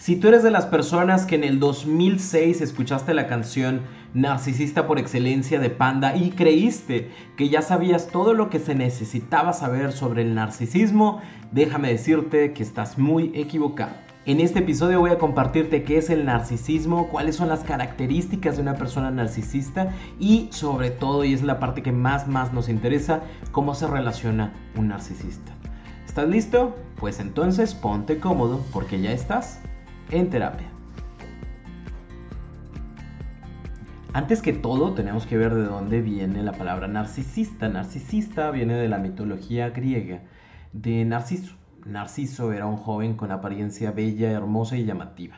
Si tú eres de las personas que en el 2006 escuchaste la canción Narcisista por excelencia de Panda y creíste que ya sabías todo lo que se necesitaba saber sobre el narcisismo, déjame decirte que estás muy equivocado. En este episodio voy a compartirte qué es el narcisismo, cuáles son las características de una persona narcisista y sobre todo, y es la parte que más más nos interesa, cómo se relaciona un narcisista. ¿Estás listo? Pues entonces ponte cómodo porque ya estás en terapia. Antes que todo, tenemos que ver de dónde viene la palabra narcisista. Narcisista viene de la mitología griega de Narciso. Narciso era un joven con apariencia bella, hermosa y llamativa.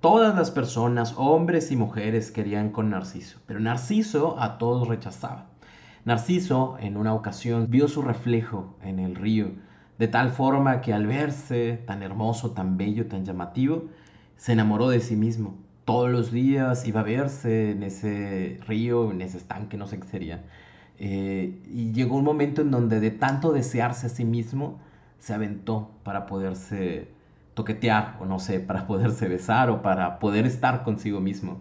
Todas las personas, hombres y mujeres, querían con Narciso, pero Narciso a todos rechazaba. Narciso, en una ocasión, vio su reflejo en el río, de tal forma que al verse tan hermoso, tan bello, tan llamativo, se enamoró de sí mismo. Todos los días iba a verse en ese río, en ese estanque, no sé qué sería. Eh, y llegó un momento en donde de tanto desearse a sí mismo, se aventó para poderse toquetear, o no sé, para poderse besar o para poder estar consigo mismo.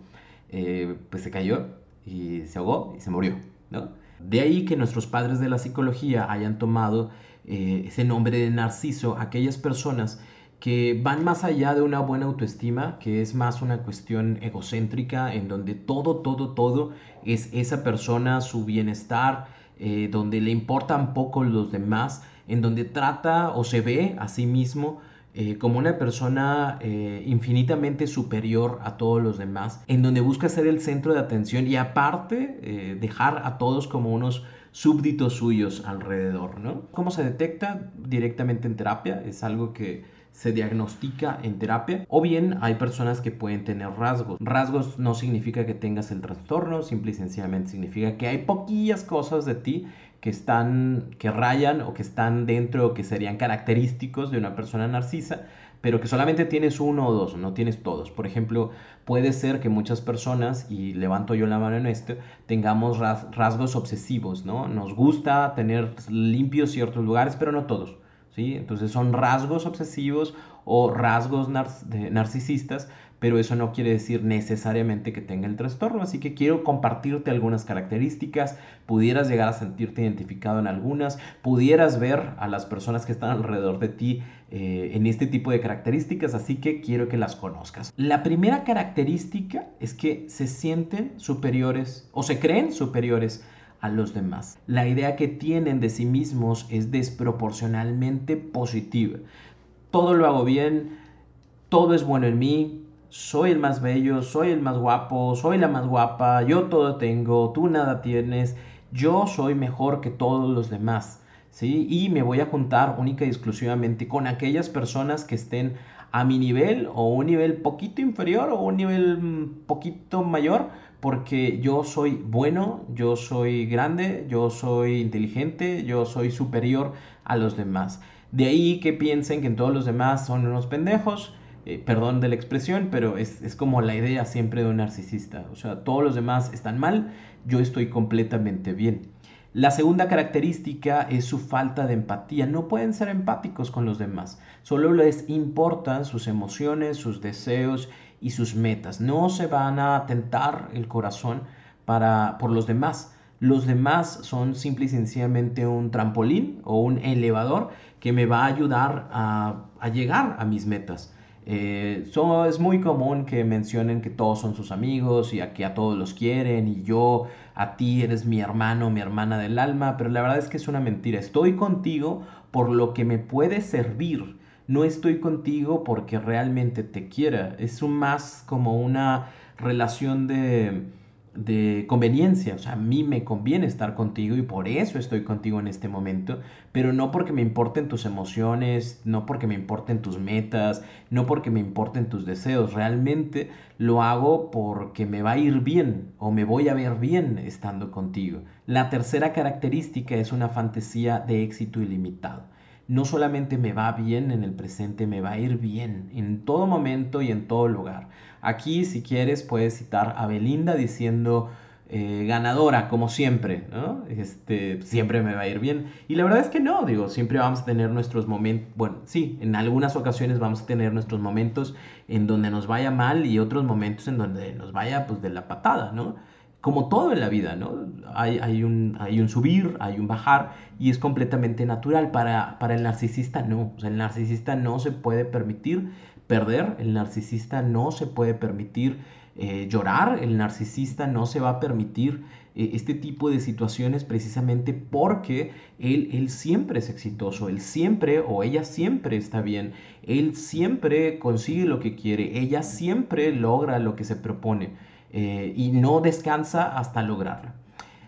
Eh, pues se cayó y se ahogó y se murió, ¿no? De ahí que nuestros padres de la psicología hayan tomado eh, ese nombre de narciso, aquellas personas que van más allá de una buena autoestima, que es más una cuestión egocéntrica, en donde todo, todo, todo es esa persona, su bienestar, eh, donde le importan poco los demás, en donde trata o se ve a sí mismo eh, como una persona eh, infinitamente superior a todos los demás, en donde busca ser el centro de atención y aparte dejar a todos como unos súbditos suyos alrededor, ¿no? ¿Cómo se detecta directamente en terapia? Es algo que se diagnostica en terapia o bien hay personas que pueden tener rasgos. Rasgos no significa que tengas el trastorno, simple y sencillamente significa que hay poquillas cosas de ti que están que rayan o que están dentro o que serían característicos de una persona narcisa, pero que solamente tienes uno o dos, no tienes todos. Por ejemplo, puede ser que muchas personas, y levanto yo la mano en esto, tengamos rasgos obsesivos, ¿no? Nos gusta tener limpios ciertos lugares, pero no todos. Entonces son rasgos obsesivos o rasgos narcisistas, pero eso no quiere decir necesariamente que tenga el trastorno. Así que quiero compartirte algunas características, pudieras llegar a sentirte identificado en algunas, pudieras ver a las personas que están alrededor de ti eh, en este tipo de características, así que quiero que las conozcas. La primera característica es que se sienten superiores o se creen superiores a los demás. La idea que tienen de sí mismos es desproporcionalmente positiva. Todo lo hago bien, todo es bueno en mí, soy el más bello, soy el más guapo, soy la más guapa, yo todo tengo, tú nada tienes, yo soy mejor que todos los demás, ¿sí? Y me voy a juntar única y exclusivamente con aquellas personas que estén a mi nivel o un nivel poquito inferior o un nivel mm, poquito mayor, porque yo soy bueno, yo soy grande, yo soy inteligente, yo soy superior a los demás. De ahí que piensen que todos los demás son unos pendejos, eh, perdón de la expresión, pero es, es, como la idea siempre de un narcisista. O sea, todos los demás están mal, yo estoy completamente bien. La segunda característica es su falta de empatía. No pueden ser empáticos con los demás. Solo les importan sus emociones, sus deseos y sus metas. No se van a tentar el corazón para, por los demás. Los demás son simple y sencillamente un trampolín o un elevador que me va a ayudar a, a llegar a mis metas. Eh, es muy común que mencionen que todos son sus amigos y a que a todos los quieren y yo, a ti eres mi hermano, mi hermana del alma, pero la verdad es que es una mentira. Estoy contigo por lo que me puede servir. No estoy contigo porque realmente te quiera. Es un más como una relación de, de conveniencia, o sea, a mí me conviene estar contigo y por eso estoy contigo en este momento, pero no porque me importen tus emociones, no porque me importen tus metas, no porque me importen tus deseos, realmente lo hago porque me va a ir bien o me voy a ver bien estando contigo. La tercera característica es una fantasía de éxito ilimitado no solamente me va bien en el presente, me va a ir bien en todo momento y en todo lugar. Aquí, si quieres, puedes citar a Belinda diciendo eh, ganadora, como siempre, ¿no? Este, siempre me va a ir bien. Y la verdad es que no, digo, siempre vamos a tener nuestros momentos, bueno, sí, en algunas ocasiones vamos a tener nuestros momentos en donde nos vaya mal y otros momentos en donde nos vaya, pues, de la patada, ¿no? Como todo en la vida, ¿no? Hay, un, hay, un, subir, hay un bajar y es completamente natural. Para, para el narcisista no. O sea, el narcisista no se puede permitir perder, el narcisista no se puede permitir eh, llorar, el narcisista no se va a permitir eh, este tipo de situaciones precisamente porque él, él siempre es exitoso, él siempre o ella siempre está bien, él siempre consigue lo que quiere, ella siempre logra lo que se propone. Eh, y no descansa hasta lograrlo.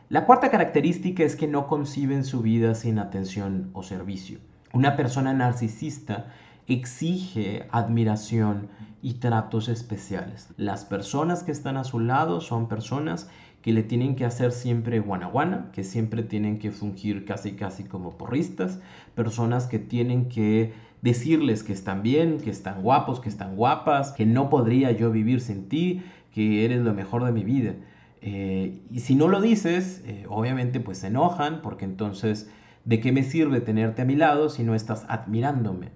La cuarta característica es que no conciben su vida sin atención o servicio. Una persona narcisista exige admiración y tratos especiales. Las personas que están a su lado son personas que le tienen que hacer siempre guanaguana, que siempre tienen que fungir casi casi como porristas, personas que tienen que decirles que están bien, que están guapos, que están guapas, que no podría yo vivir sin ti, que eres lo mejor de mi vida. Eh, y si no lo dices, eh, obviamente pues se enojan porque entonces, ¿de qué me sirve tenerte a mi lado si no estás admirándome?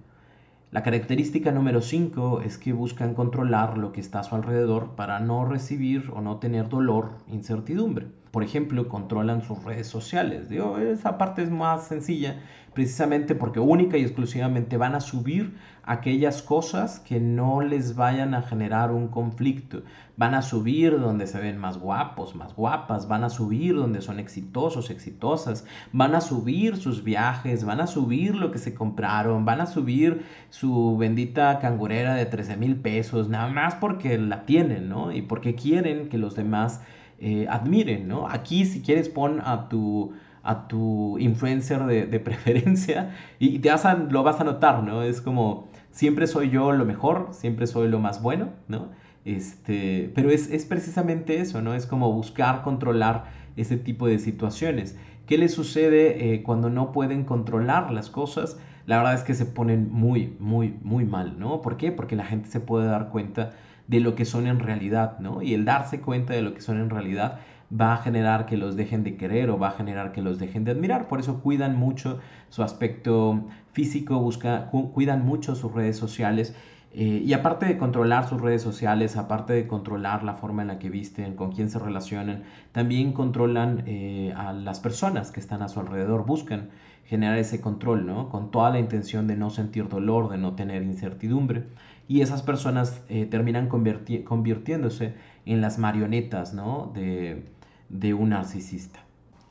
La característica número 5 es que buscan controlar lo que está a su alrededor para no recibir o no tener dolor, incertidumbre. Por ejemplo, controlan sus redes sociales. Digo, esa parte es más sencilla, precisamente porque única y exclusivamente van a subir aquellas cosas que no les vayan a generar un conflicto. Van a subir donde se ven más guapos, más guapas, van a subir donde son exitosos, exitosas, van a subir sus viajes, van a subir lo que se compraron, van a subir su bendita cangurera de 13 mil pesos, nada más porque la tienen, ¿no? Y porque quieren que los demás eh, admiren, ¿no? Aquí si quieres pon a tu a tu influencer de, preferencia y te vas lo vas a notar, ¿no? Es como, siempre soy yo lo mejor, siempre soy lo más bueno, ¿no? Este, pero es, precisamente eso, ¿no? Es como buscar controlar ese tipo de situaciones. ¿Qué les sucede eh, cuando no pueden controlar las cosas? La verdad es que se ponen muy, muy, muy mal, ¿no? ¿Por qué? Porque la gente se puede dar cuenta de lo que son en realidad, ¿no? Y el darse cuenta de lo que son en realidad va a generar que los dejen de querer o va a generar que los dejen de admirar. Por eso cuidan mucho su aspecto físico, busca, cuidan mucho sus redes sociales. Eh, y aparte de controlar sus redes sociales, aparte de controlar la forma en la que visten, con quién se relacionan, también controlan eh, a las personas que están a su alrededor, buscan generar ese control, ¿no? Con toda la intención de no sentir dolor, de no tener incertidumbre. Y esas personas eh, terminan convirtiéndose en las marionetas, ¿no? De, de un narcisista.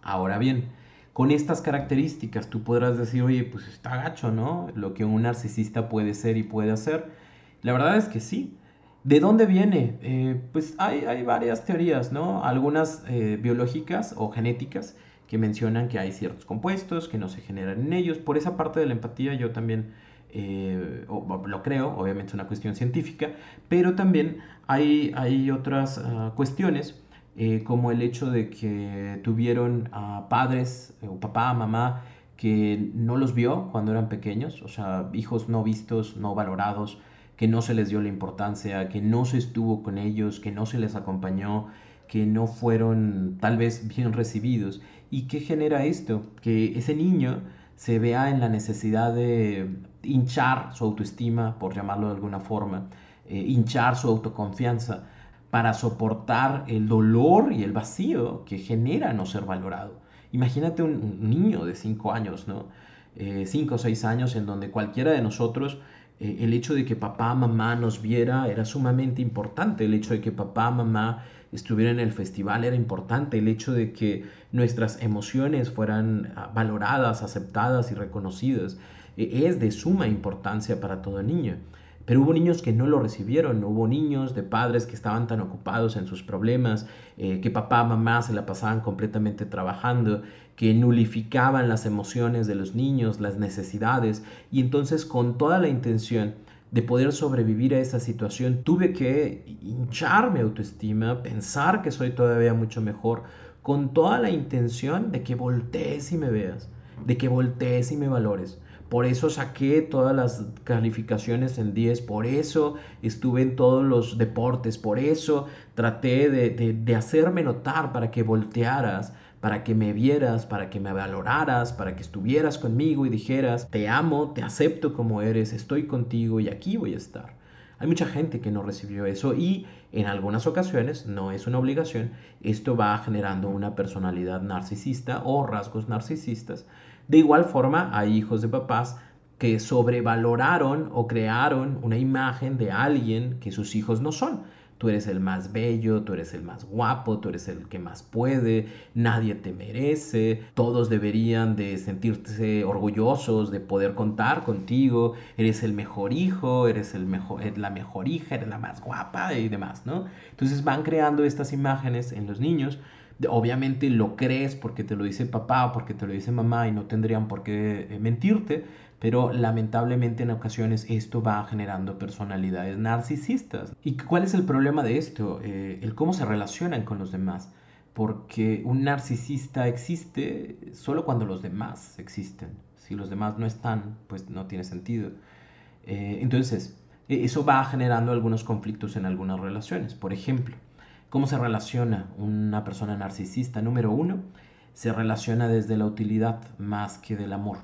Ahora bien, con estas características tú podrás decir, oye, pues está gacho, ¿no? Lo que un narcisista puede ser y puede hacer. La verdad es que sí. ¿De dónde viene? Eh, pues hay, hay, varias teorías, ¿no? Algunas eh, biológicas o genéticas que mencionan que hay ciertos compuestos que no se generan en ellos. Por esa parte de la empatía yo también eh, lo creo, obviamente es una cuestión científica, pero también hay, hay otras ah, cuestiones eh, como el hecho de que tuvieron a padres eh, o papá, mamá, que no los vio cuando eran pequeños, o sea, hijos no vistos, no valorados, que no se les dio la importancia, que no se estuvo con ellos, que no se les acompañó, que no fueron tal vez bien recibidos. ¿Y qué genera esto? Que ese niño se vea en la necesidad de hinchar su autoestima, por llamarlo de alguna forma, eh, hinchar su autoconfianza para soportar el dolor y el vacío que genera no ser valorado. Imagínate un, niño de 5 años, ¿no? 5 eh, o 6 años en donde cualquiera de nosotros, eh, el hecho de que papá, mamá nos viera era sumamente importante, el hecho de que papá, mamá estuviera en el festival era importante, el hecho de que nuestras emociones fueran ah, valoradas, aceptadas y reconocidas, es de suma importancia para todo niño. Pero hubo niños que no lo recibieron, hubo niños de padres que estaban tan ocupados en sus problemas, eh, que papá, mamá se la pasaban completamente trabajando, que nulificaban las emociones de los niños, las necesidades, y entonces con toda la intención de poder sobrevivir a esa situación, tuve que hinchar mi autoestima, pensar que soy todavía mucho mejor, con toda la intención de que voltees y me veas, de que voltees y me valores. Por eso saqué todas las calificaciones en 10, por eso estuve en todos los deportes, por eso traté de, hacerme notar para que voltearas, para que me vieras, para que me valoraras, para que estuvieras conmigo y dijeras, te amo, te acepto como eres, estoy contigo y aquí voy a estar. Hay mucha gente que no recibió eso y en algunas ocasiones, no es una obligación, esto va generando una personalidad narcisista o rasgos narcisistas de igual forma, hay hijos de papás que sobrevaloraron o crearon una imagen de alguien que sus hijos no son. Tú eres el más bello, tú eres el más guapo, tú eres el que más puede, nadie te merece, todos deberían de sentirse orgullosos de poder contar contigo, eres el mejor hijo, eres el mejor, la mejor hija, eres la más guapa y demás, ¿no? Entonces van creando estas imágenes en los niños Obviamente lo crees porque te lo dice papá o porque te lo dice mamá y no tendrían por qué eh, mentirte, pero lamentablemente en ocasiones esto va generando personalidades narcisistas. ¿Y cuál es el problema de esto? Eh, el cómo se relacionan con los demás. Porque un narcisista existe solo cuando los demás existen. Si los demás no están, pues no tiene sentido. Eh, entonces, e-, eso va generando algunos conflictos en algunas relaciones. Por ejemplo, ¿Cómo se relaciona una persona narcisista? Número uno, se relaciona desde la utilidad más que del amor.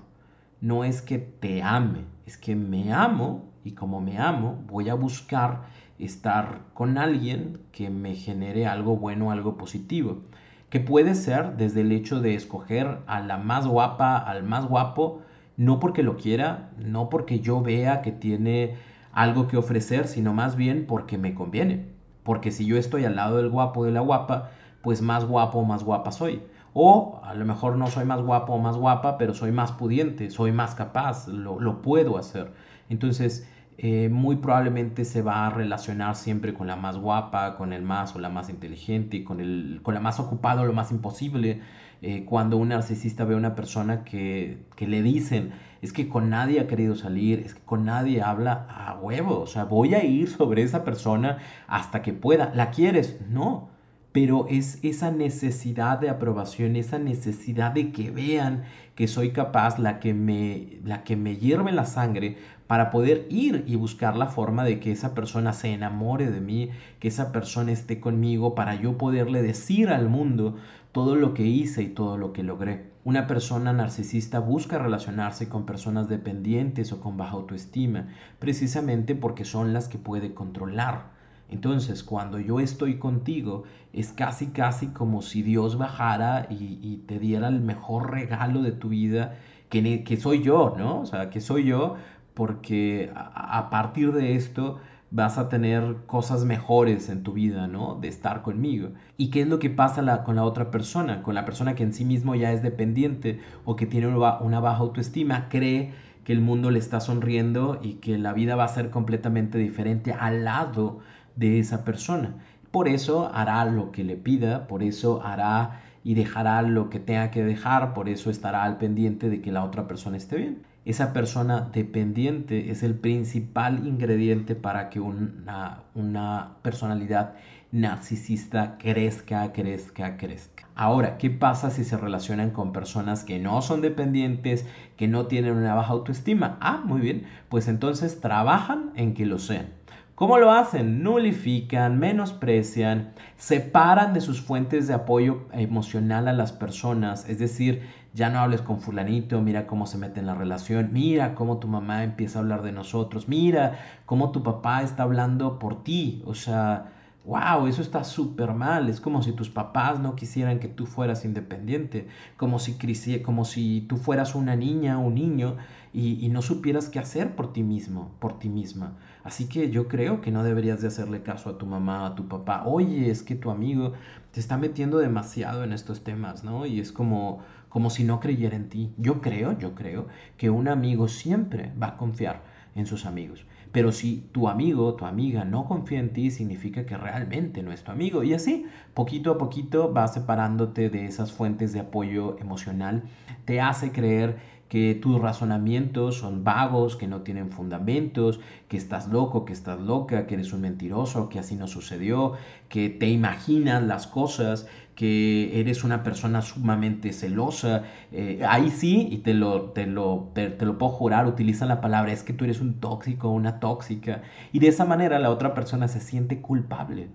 No es que te ame, es que me amo y como me amo voy a buscar estar con alguien que me genere algo bueno, algo positivo. Que puede ser desde el hecho de escoger a la más guapa, al más guapo, no porque lo quiera, no porque yo vea que tiene algo que ofrecer, sino más bien porque me conviene porque si yo estoy al lado del guapo de la guapa, pues más guapo o más guapa soy. O a lo mejor no soy más guapo o más guapa, pero soy más pudiente, soy más capaz, lo, puedo hacer. Entonces, eh, muy probablemente se va a relacionar siempre con la más guapa, con el más o la más inteligente, con, el, con la más ocupada lo más imposible. Eh, cuando un narcisista ve a una persona que, que le dicen, es que con nadie ha querido salir, es que con nadie habla a huevo, o sea, voy a ir sobre esa persona hasta que pueda. ¿La quieres? No, pero es esa necesidad de aprobación, esa necesidad de que vean que soy capaz, la que me, la que me hierve la sangre para poder ir y buscar la forma de que esa persona se enamore de mí, que esa persona esté conmigo para yo poderle decir al mundo todo lo que hice y todo lo que logré. Una persona narcisista busca relacionarse con personas dependientes o con baja autoestima, precisamente porque son las que puede controlar. Entonces, cuando yo estoy contigo, es casi, casi como si Dios bajara y, te diera el mejor regalo de tu vida, que, que, soy yo, ¿no? O sea, que soy yo, porque a partir de esto vas a tener cosas mejores en tu vida, ¿no? De estar conmigo. ¿Y qué es lo que pasa con la otra persona? Con la persona que en sí mismo ya es dependiente o que tiene una baja autoestima, cree que el mundo le está sonriendo y que la vida va a ser completamente diferente al lado de esa persona. Por eso hará lo que le pida, por eso hará y dejará lo que tenga que dejar, por eso estará al pendiente de que la otra persona esté bien esa persona dependiente es el principal ingrediente para que una, una personalidad narcisista crezca, crezca, crezca. Ahora, ¿qué pasa si se relacionan con personas que no son dependientes, que no tienen una baja autoestima? Ah, muy bien, pues entonces trabajan en que lo sean. ¿Cómo lo hacen? Nulifican, menosprecian, separan de sus fuentes de apoyo emocional a las personas, es decir, ya no hables con fulanito, mira cómo se mete en la relación, mira cómo tu mamá empieza a hablar de nosotros, mira cómo tu papá está hablando por ti, o sea, wow, eso está súper mal, es como si tus papás no quisieran que tú fueras independiente, como si, como si tú fueras una niña o un niño y, y no supieras qué hacer por ti mismo, por ti misma. Así que yo creo que no deberías de hacerle caso a tu mamá, a tu papá, oye, es que tu amigo te está metiendo demasiado en estos temas, ¿no? Y es como como si no creyera en ti. Yo creo, yo creo que un amigo siempre va a confiar en sus amigos. Pero si tu amigo, tu amiga no confía en ti, significa que realmente no es tu amigo. Y así, poquito a poquito, vas separándote de esas fuentes de apoyo emocional. Te hace creer que tus razonamientos son vagos, que no tienen fundamentos, que estás loco, que estás loca, que eres un mentiroso, que así no sucedió, que te imaginas las cosas, que eres una persona sumamente celosa. Eh, ahí sí, y te lo, te, lo, te, lo puedo jurar, utilizan la palabra, es que tú eres un tóxico, una tóxica. Y de esa manera la otra persona se siente culpable.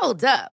Hold up.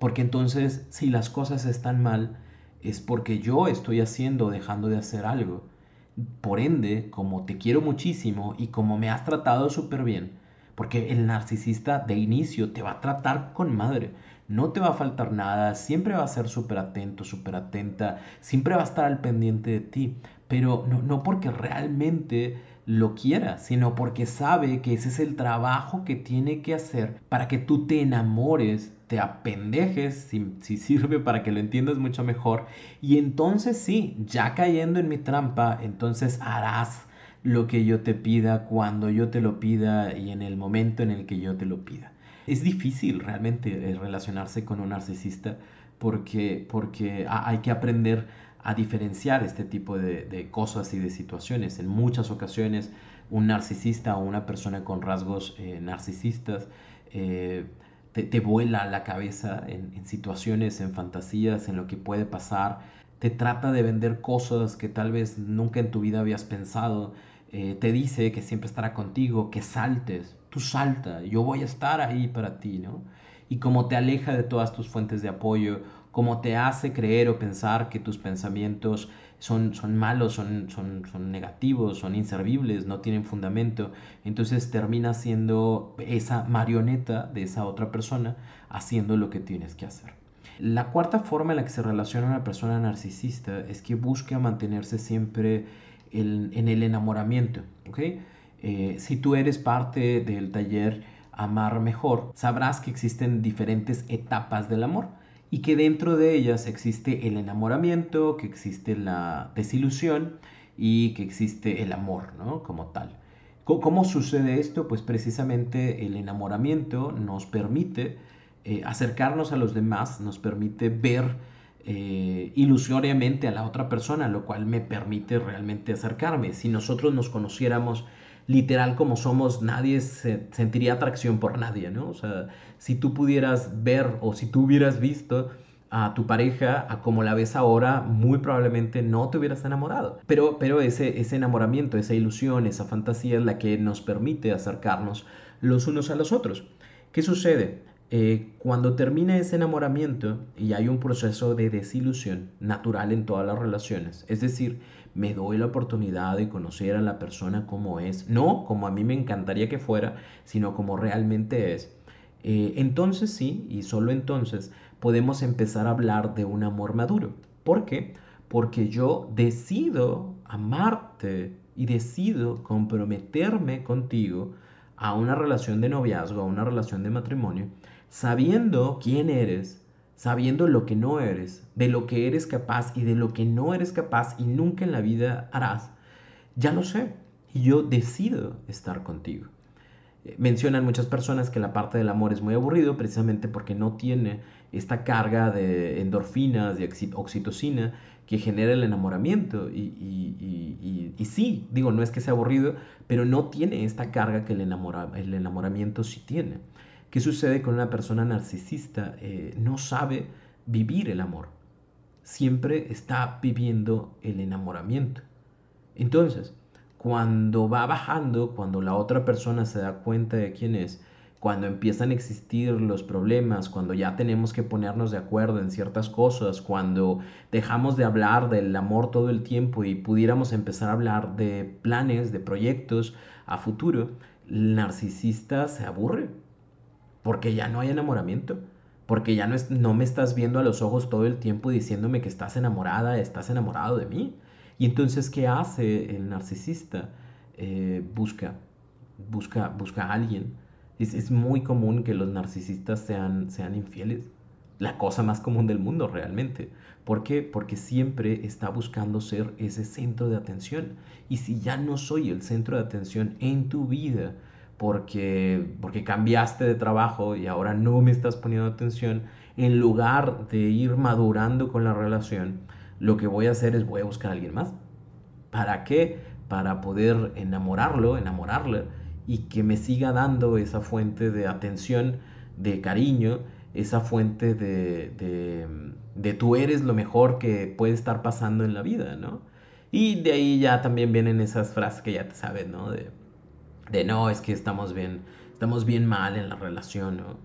Porque entonces, si las cosas están mal, es porque yo estoy haciendo o dejando de hacer algo. Por ende, como te quiero muchísimo y como me has tratado súper bien, porque el narcisista de inicio te va a tratar con madre, no te va a faltar nada, siempre va a ser súper atento, súper atenta, siempre va a estar al pendiente de ti, pero no, no porque realmente lo quiera, sino porque sabe que ese es el trabajo que tiene que hacer para que tú te enamores te apendejes, si, si, sirve para que lo entiendas mucho mejor. Y entonces sí, ya cayendo en mi trampa, entonces harás lo que yo te pida, cuando yo te lo pida y en el momento en el que yo te lo pida. Es difícil realmente eh, relacionarse con un narcisista porque, porque hay que aprender a diferenciar este tipo de, cosas y de situaciones. En muchas ocasiones un narcisista o una persona con rasgos eh, narcisistas eh, te, vuela la cabeza en, situaciones, en fantasías, en lo que puede pasar, te trata de vender cosas que tal vez nunca en tu vida habías pensado, eh, te dice que siempre estará contigo, que saltes, tú salta, yo voy a estar ahí para ti, ¿no? Y como te aleja de todas tus fuentes de apoyo, como te hace creer o pensar que tus pensamientos son, son malos, son, son, son negativos, son inservibles, no tienen fundamento. Entonces termina siendo esa marioneta de esa otra persona haciendo lo que tienes que hacer. La cuarta forma en la que se relaciona una persona narcisista es que busca mantenerse siempre en, el enamoramiento. ¿okay? Eh, si tú eres parte del taller Amar Mejor, sabrás que existen diferentes etapas del amor y que dentro de ellas existe el enamoramiento, que existe la desilusión y que existe el amor, ¿no? Como tal. ¿Cómo sucede esto? Pues precisamente el enamoramiento nos permite eh, acercarnos a los demás, nos permite ver eh, ilusoriamente a la otra persona, lo cual me permite realmente acercarme. Si nosotros nos conociéramos literal como somos, nadie se sentiría atracción por nadie, ¿no? O sea, si tú pudieras ver o si tú hubieras visto a tu pareja a como la ves ahora, muy probablemente no te hubieras enamorado. Pero, pero ese, ese enamoramiento, esa ilusión, esa fantasía es la que nos permite acercarnos los unos a los otros. ¿Qué sucede? Eh, cuando termina ese enamoramiento y hay un proceso de desilusión natural en todas las relaciones, es decir, me doy la oportunidad de conocer a la persona como es, no como a mí me encantaría que fuera, sino como realmente es. Eh, entonces sí, y solo entonces, podemos empezar a hablar de un amor maduro. ¿Por qué? Porque yo decido amarte y decido comprometerme contigo a una relación de noviazgo, a una relación de matrimonio, sabiendo quién eres, sabiendo lo que no eres, de lo que eres capaz y de lo que no eres capaz y nunca en la vida harás, ya lo sé y yo decido estar contigo. Eh, mencionan muchas personas que la parte del amor es muy aburrido precisamente porque no tiene esta carga de endorfinas, de oxitocina que genera el enamoramiento. Y, sí, digo, no es que sea aburrido, pero no tiene esta carga que el, el enamoramiento sí tiene. ¿Qué sucede con una persona narcisista? Eh, no sabe vivir el amor. Siempre está viviendo el enamoramiento. Entonces, cuando va bajando, cuando la otra persona se da cuenta de quién es, cuando empiezan a existir los problemas, cuando ya tenemos que ponernos de acuerdo en ciertas cosas, cuando dejamos de hablar del amor todo el tiempo y pudiéramos empezar a hablar de planes, de proyectos a futuro, el narcisista se aburre porque ya no hay enamoramiento, porque ya no, es, no me estás viendo a los ojos todo el tiempo diciéndome que estás enamorada, estás enamorado de mí. Y entonces, ¿qué hace el narcisista? Eh, busca, busca, busca a alguien es, muy común que los narcisistas sean, sean infieles. La cosa más común del mundo realmente. ¿Por qué? Porque siempre está buscando ser ese centro de atención. Y si ya no soy el centro de atención en tu vida, porque, porque cambiaste de trabajo y ahora no me estás poniendo atención, en lugar de ir madurando con la relación, lo que voy a hacer es voy a buscar a alguien más. ¿Para qué? Para poder enamorarlo, enamorarla y que me siga dando esa fuente de atención, de cariño, esa fuente de, de, de, tú eres lo mejor que puede estar pasando en la vida, ¿no? Y de ahí ya también vienen esas frases que ya te sabes, ¿no? De no, es que estamos bien, estamos bien mal en la relación, ¿no?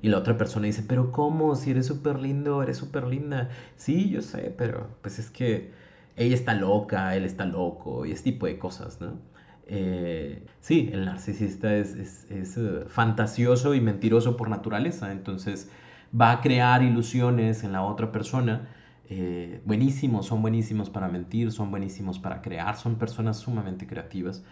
Y la otra persona dice, pero ¿cómo? Si eres súper lindo, eres súper linda. Sí, yo sé, pero pues es que ella está loca, él está loco y ese tipo de cosas, ¿no? Eh, sí, el narcisista es, eh, fantasioso y mentiroso por naturaleza, entonces va a crear ilusiones en la otra persona. Eh, buenísimos, son buenísimos para mentir, son buenísimos para crear, son personas sumamente creativas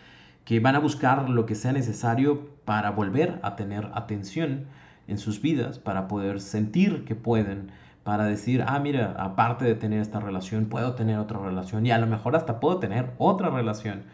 que van a buscar lo que sea necesario para volver a tener atención en sus vidas, para poder sentir que pueden, para decir, ah, mira, aparte de tener esta relación, puedo tener otra relación y a lo mejor hasta puedo tener otra relación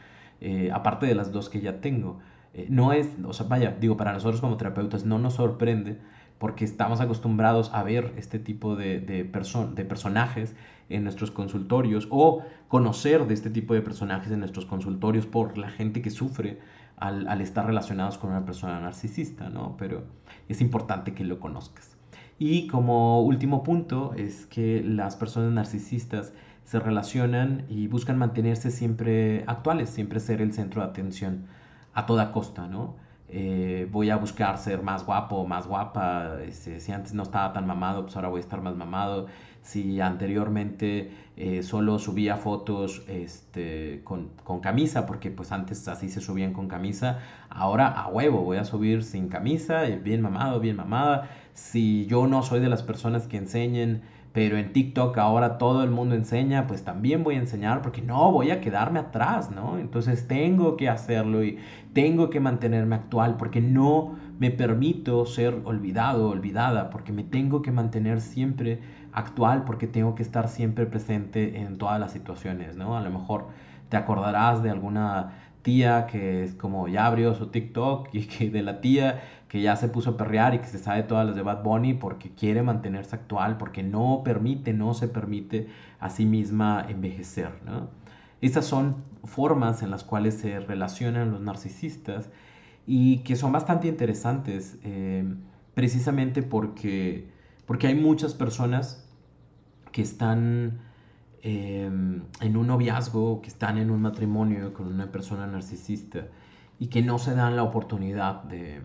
eh, aparte de las dos que ya tengo. Eh, no es, o sea, vaya, digo, para nosotros como terapeutas no nos sorprende porque estamos acostumbrados a ver este tipo de, de, de personajes en nuestros consultorios o conocer de este tipo de personajes en nuestros consultorios por la gente que sufre al, al, estar relacionados con una persona narcisista, ¿no? Pero es importante que lo conozcas. Y como último punto es que las personas narcisistas se relacionan y buscan mantenerse siempre actuales, siempre ser el centro de atención a toda costa, ¿no? Eh, voy a buscar ser más guapo, más guapa, este, si antes no estaba tan mamado, pues ahora voy a estar más mamado, si anteriormente eh, solo subía fotos este, con, con, camisa, porque pues antes así se subían con camisa, ahora a huevo voy a subir sin camisa, bien mamado, bien mamada, si yo no soy de las personas que enseñen pero en TikTok ahora todo el mundo enseña, pues también voy a enseñar porque no voy a quedarme atrás, ¿no? Entonces tengo que hacerlo y tengo que mantenerme actual porque no me permito ser olvidado, olvidada, porque me tengo que mantener siempre actual porque tengo que estar siempre presente en todas las situaciones, ¿no? A lo mejor te acordarás de alguna tía que es como ya abrió su TikTok y que de la tía que ya se puso a perrear y que se sabe todas las de Bad Bunny porque quiere mantenerse actual, porque no permite, no se permite a sí misma envejecer. ¿no? Estas son formas en las cuales se relacionan los narcisistas y que son bastante interesantes eh, precisamente porque, porque hay muchas personas que están eh, en un noviazgo, que están en un matrimonio con una persona narcisista y que no se dan la oportunidad de,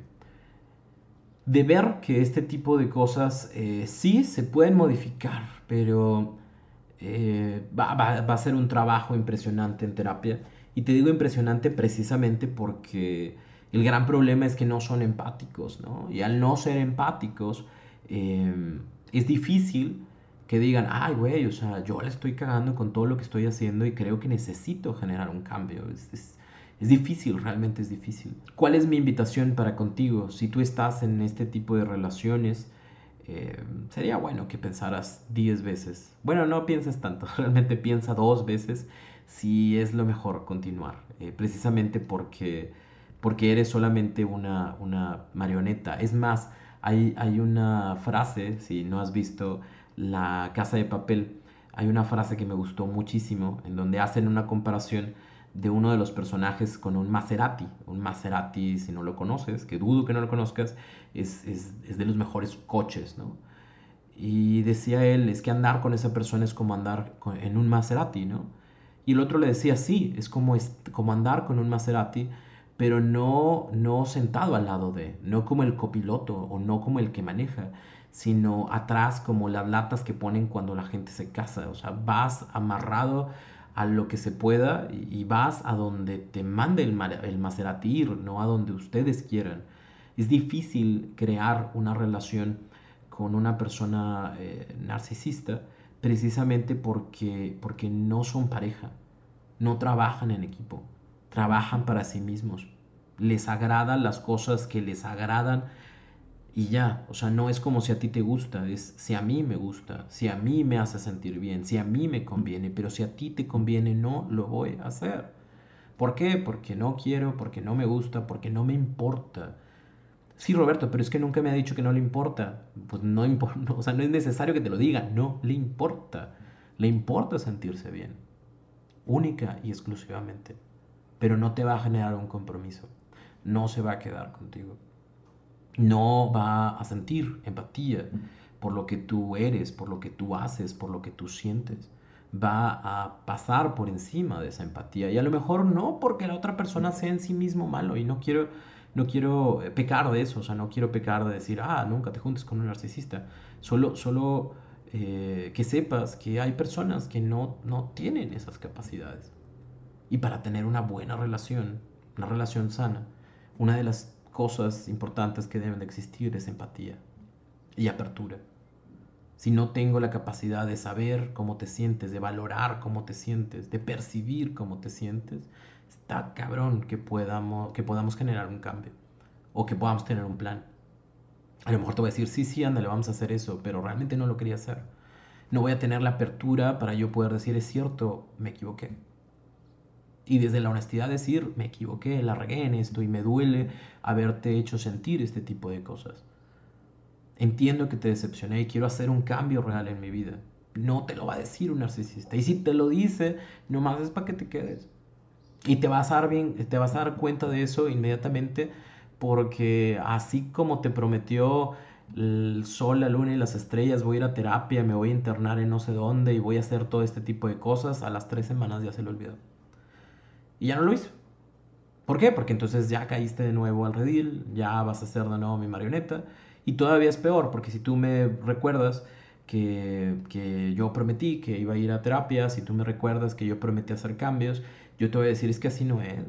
de ver que este tipo de cosas eh, sí se pueden modificar, pero eh, va, a ser un trabajo impresionante en terapia. Y te digo impresionante precisamente porque el gran problema es que no son empáticos, ¿no? Y al no ser empáticos, em, es difícil que digan, ay, güey, o sea, yo le estoy cagando con todo lo que estoy haciendo y creo que necesito generar un cambio. es difícil, realmente es difícil. ¿Cuál es mi invitación para contigo? Si tú estás en este tipo de relaciones, eh, sería bueno que pensaras 10 veces. Bueno, no pienses tanto, realmente piensa dos veces si es lo mejor continuar. Eh, precisamente porque, porque eres solamente una, una marioneta. Es más, hay, hay una frase, si no has visto La Casa de Papel, hay una frase que me gustó muchísimo en donde hacen una comparación de uno de los personajes con un Maserati. Un Maserati, si no lo conoces, que dudo que no lo conozcas, es, de los mejores coches, ¿no? Y decía él, es que andar con esa persona es como andar en un Maserati, ¿no? Y el otro le decía, sí, es como, es como andar con un Maserati pero no, no sentado al lado de, no como el copiloto o no como el que maneja, sino atrás como las latas que ponen cuando la gente se casa. O sea, vas amarrado a lo que se pueda y, vas a donde te mande el, el Maserati no a donde ustedes quieran. Es difícil crear una relación con una persona eh, narcisista precisamente porque, porque no son pareja, no trabajan en equipo, trabajan para sí mismos, les agradan las cosas que les agradan y ya, o sea, no es como si a ti te gusta, es si a mí me gusta, si a mí me hace sentir bien, si a mí me conviene, pero si a ti te conviene, no lo voy a hacer. ¿Por qué? Porque no quiero, porque no me gusta, porque no me importa. Sí, Roberto, pero es que nunca me ha dicho que no le importa. Pues no importa, o sea, no es necesario que te lo diga, no le importa. Le importa sentirse bien, única y exclusivamente. Pero no te va a generar un compromiso, no se va a quedar contigo. No va a sentir empatía por lo que tú eres, por lo que tú haces, por lo que tú sientes. Va a pasar por encima de esa empatía. Y a lo mejor no porque la otra persona sea en sí mismo malo. Y no quiero no quiero eh, pecar de eso, o sea, no quiero pecar de decir, ah, nunca te juntes con un narcisista. Solo, solo eh, que sepas que hay personas que no, no tienen esas capacidades. Y para tener una buena relación, una relación sana, una de las cosas importantes que deben de existir es empatía y apertura. Si no tengo la capacidad de saber cómo te sientes, de valorar cómo te sientes, de percibir cómo te sientes, está cabrón que podamos, que podamos generar un cambio o que podamos tener un plan. A lo mejor te voy a decir, sí, sí, ándale, vamos a hacer eso, pero realmente no lo quería hacer. No voy a tener la apertura para yo poder decir, es cierto, me equivoqué. Y desde la honestidad decir, me equivoqué, la regué en esto y me duele haberte hecho sentir este tipo de cosas. Entiendo que te decepcioné y quiero hacer un cambio real en mi vida. No te lo va a decir un narcisista. Y si te lo dice, nomás es para que te quedes. Y te vas a dar bien, te vas a dar cuenta de eso inmediatamente porque así como te prometió el sol, la luna y las estrellas, voy a ir a terapia, me voy a internar en no sé dónde y voy a hacer todo este tipo de cosas, a las tres semanas ya se lo olvidó. Y ya no lo hizo. ¿Por qué? Porque entonces ya caíste de nuevo al redil, ya vas a ser de nuevo mi marioneta. Y todavía es peor, porque si tú me recuerdas que, que yo prometí que iba a ir a terapia, si tú me recuerdas que yo prometí hacer cambios, yo te voy a decir, es que así no es.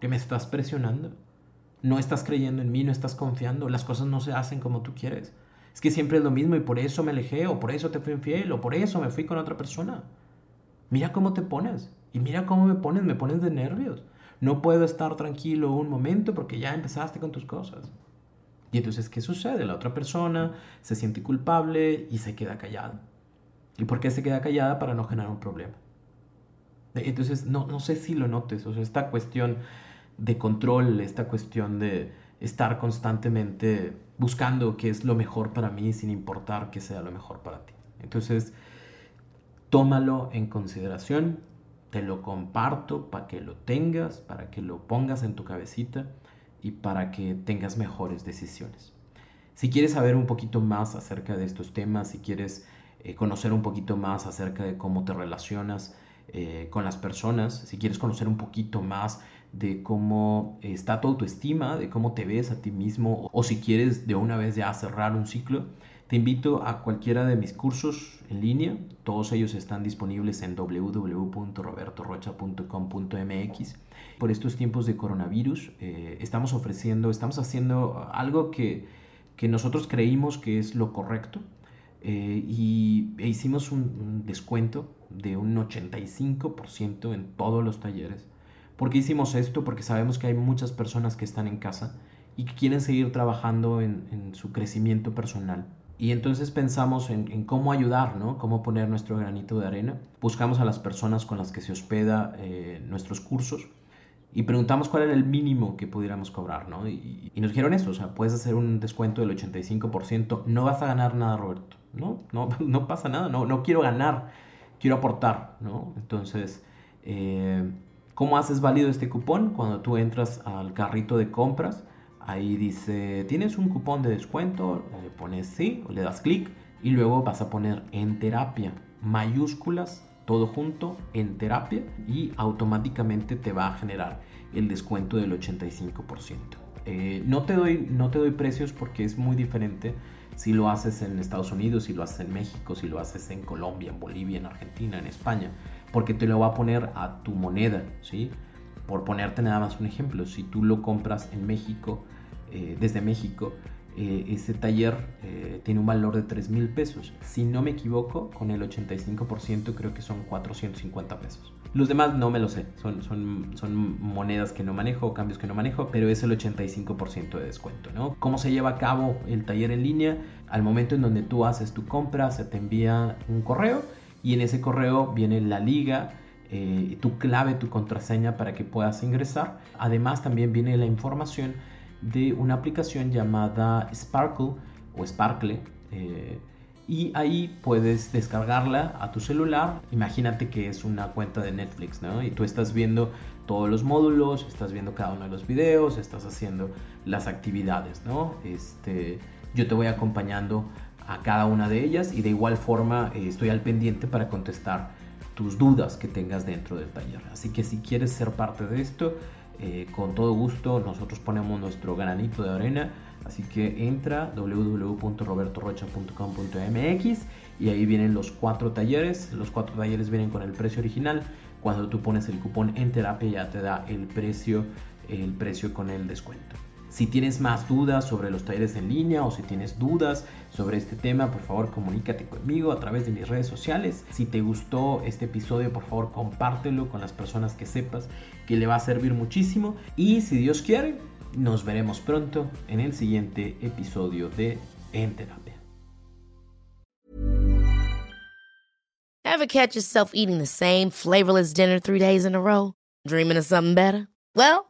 Que me estás presionando. No estás creyendo en mí, no estás confiando. Las cosas no se hacen como tú quieres. Es que siempre es lo mismo y por eso me alejé, o por eso te fui infiel, o por eso me fui con otra persona. Mira cómo te pones. Y mira cómo me pones, me pones de nervios. No puedo estar tranquilo un momento porque ya empezaste con tus cosas. Y entonces, ¿qué sucede? La otra persona se siente culpable y se queda callada. ¿Y por qué se queda callada? Para no generar un problema. Entonces, no, no sé si lo notes, o sea, esta cuestión de control, esta cuestión de estar constantemente buscando qué es lo mejor para mí sin importar qué sea lo mejor para ti. Entonces, tómalo en consideración, te lo comparto para que lo tengas, para que lo pongas en tu cabecita y para que tengas mejores decisiones. Si quieres saber un poquito más acerca de estos temas, si quieres eh, conocer un poquito más acerca de cómo te relacionas, eh, con las personas, si quieres conocer un poquito más de cómo está tu autoestima, de cómo te ves a ti mismo, o si quieres de una vez ya cerrar un ciclo, te invito a cualquiera de mis cursos en línea. Todos ellos están disponibles en www.robertorocha.com.mx. Por estos tiempos de coronavirus, eh, estamos ofreciendo, estamos haciendo algo que, que nosotros creímos que es lo correcto eh, y e hicimos un, descuento de un 85% en todos los talleres. ¿Por qué hicimos esto? Porque sabemos que hay muchas personas que están en casa y que quieren seguir trabajando en, su crecimiento personal. Y entonces pensamos en, cómo ayudar, ¿no? Cómo poner nuestro granito de arena. Buscamos a las personas con las que se hospeda eh, nuestros cursos y preguntamos cuál era el mínimo que pudiéramos cobrar, ¿no? Y, nos dijeron eso, o sea, puedes hacer un descuento del 85%, no vas a ganar nada, Roberto. No, no, no pasa nada, no, no quiero ganar, quiero aportar, ¿no? Entonces, eh, ¿cómo haces válido este cupón? Cuando tú entras al carrito de compras, ahí dice, ¿tienes un cupón de descuento? Le pones sí, o le das clic y luego vas a poner en terapia, mayúsculas todo junto en terapia y automáticamente te va a generar el descuento del 85%. Eh, no, te doy, no te doy precios porque es muy diferente si lo haces en Estados Unidos, si lo haces en México, si lo haces en Colombia, en Bolivia, en Argentina, en España, porque te lo va a poner a tu moneda, ¿sí? Por ponerte nada más un ejemplo, si tú lo compras en México, eh, desde México, eh, ese taller eh, tiene un valor de 3 mil pesos. Si no me equivoco, con el 85% creo que son 450 pesos. Los demás no me lo sé, son, son, son monedas que no manejo, cambios que no manejo, pero es el 85% de descuento. ¿no? ¿Cómo se lleva a cabo el taller en línea? Al momento en donde tú haces tu compra, se te envía un correo y en ese correo viene la liga, eh, tu clave, tu contraseña para que puedas ingresar. Además también viene la información de una aplicación llamada Sparkle o Sparkle. Eh, y ahí puedes descargarla a tu celular. Imagínate que es una cuenta de Netflix, ¿no? Y tú estás viendo todos los módulos, estás viendo cada uno de los videos, estás haciendo las actividades, ¿no? Este, yo te voy acompañando a cada una de ellas y de igual forma eh, estoy al pendiente para contestar tus dudas que tengas dentro del taller. Así que si quieres ser parte de esto, eh, con todo gusto nosotros ponemos nuestro granito de arena. Así que entra www.robertorocha.com.mx y ahí vienen los cuatro talleres. Los cuatro talleres vienen con el precio original. Cuando tú pones el cupón en terapia ya te da el precio, el precio con el descuento. Si tienes más dudas sobre los talleres en línea o si tienes dudas sobre este tema, por favor comunícate conmigo a través de mis redes sociales. Si te gustó este episodio, por favor compártelo con las personas que sepas que le va a servir muchísimo. Y si Dios quiere, nos veremos pronto en el siguiente episodio de En Terapia. Ever catch yourself eating the same flavorless dinner three days in a row? Dreaming of something better? Well,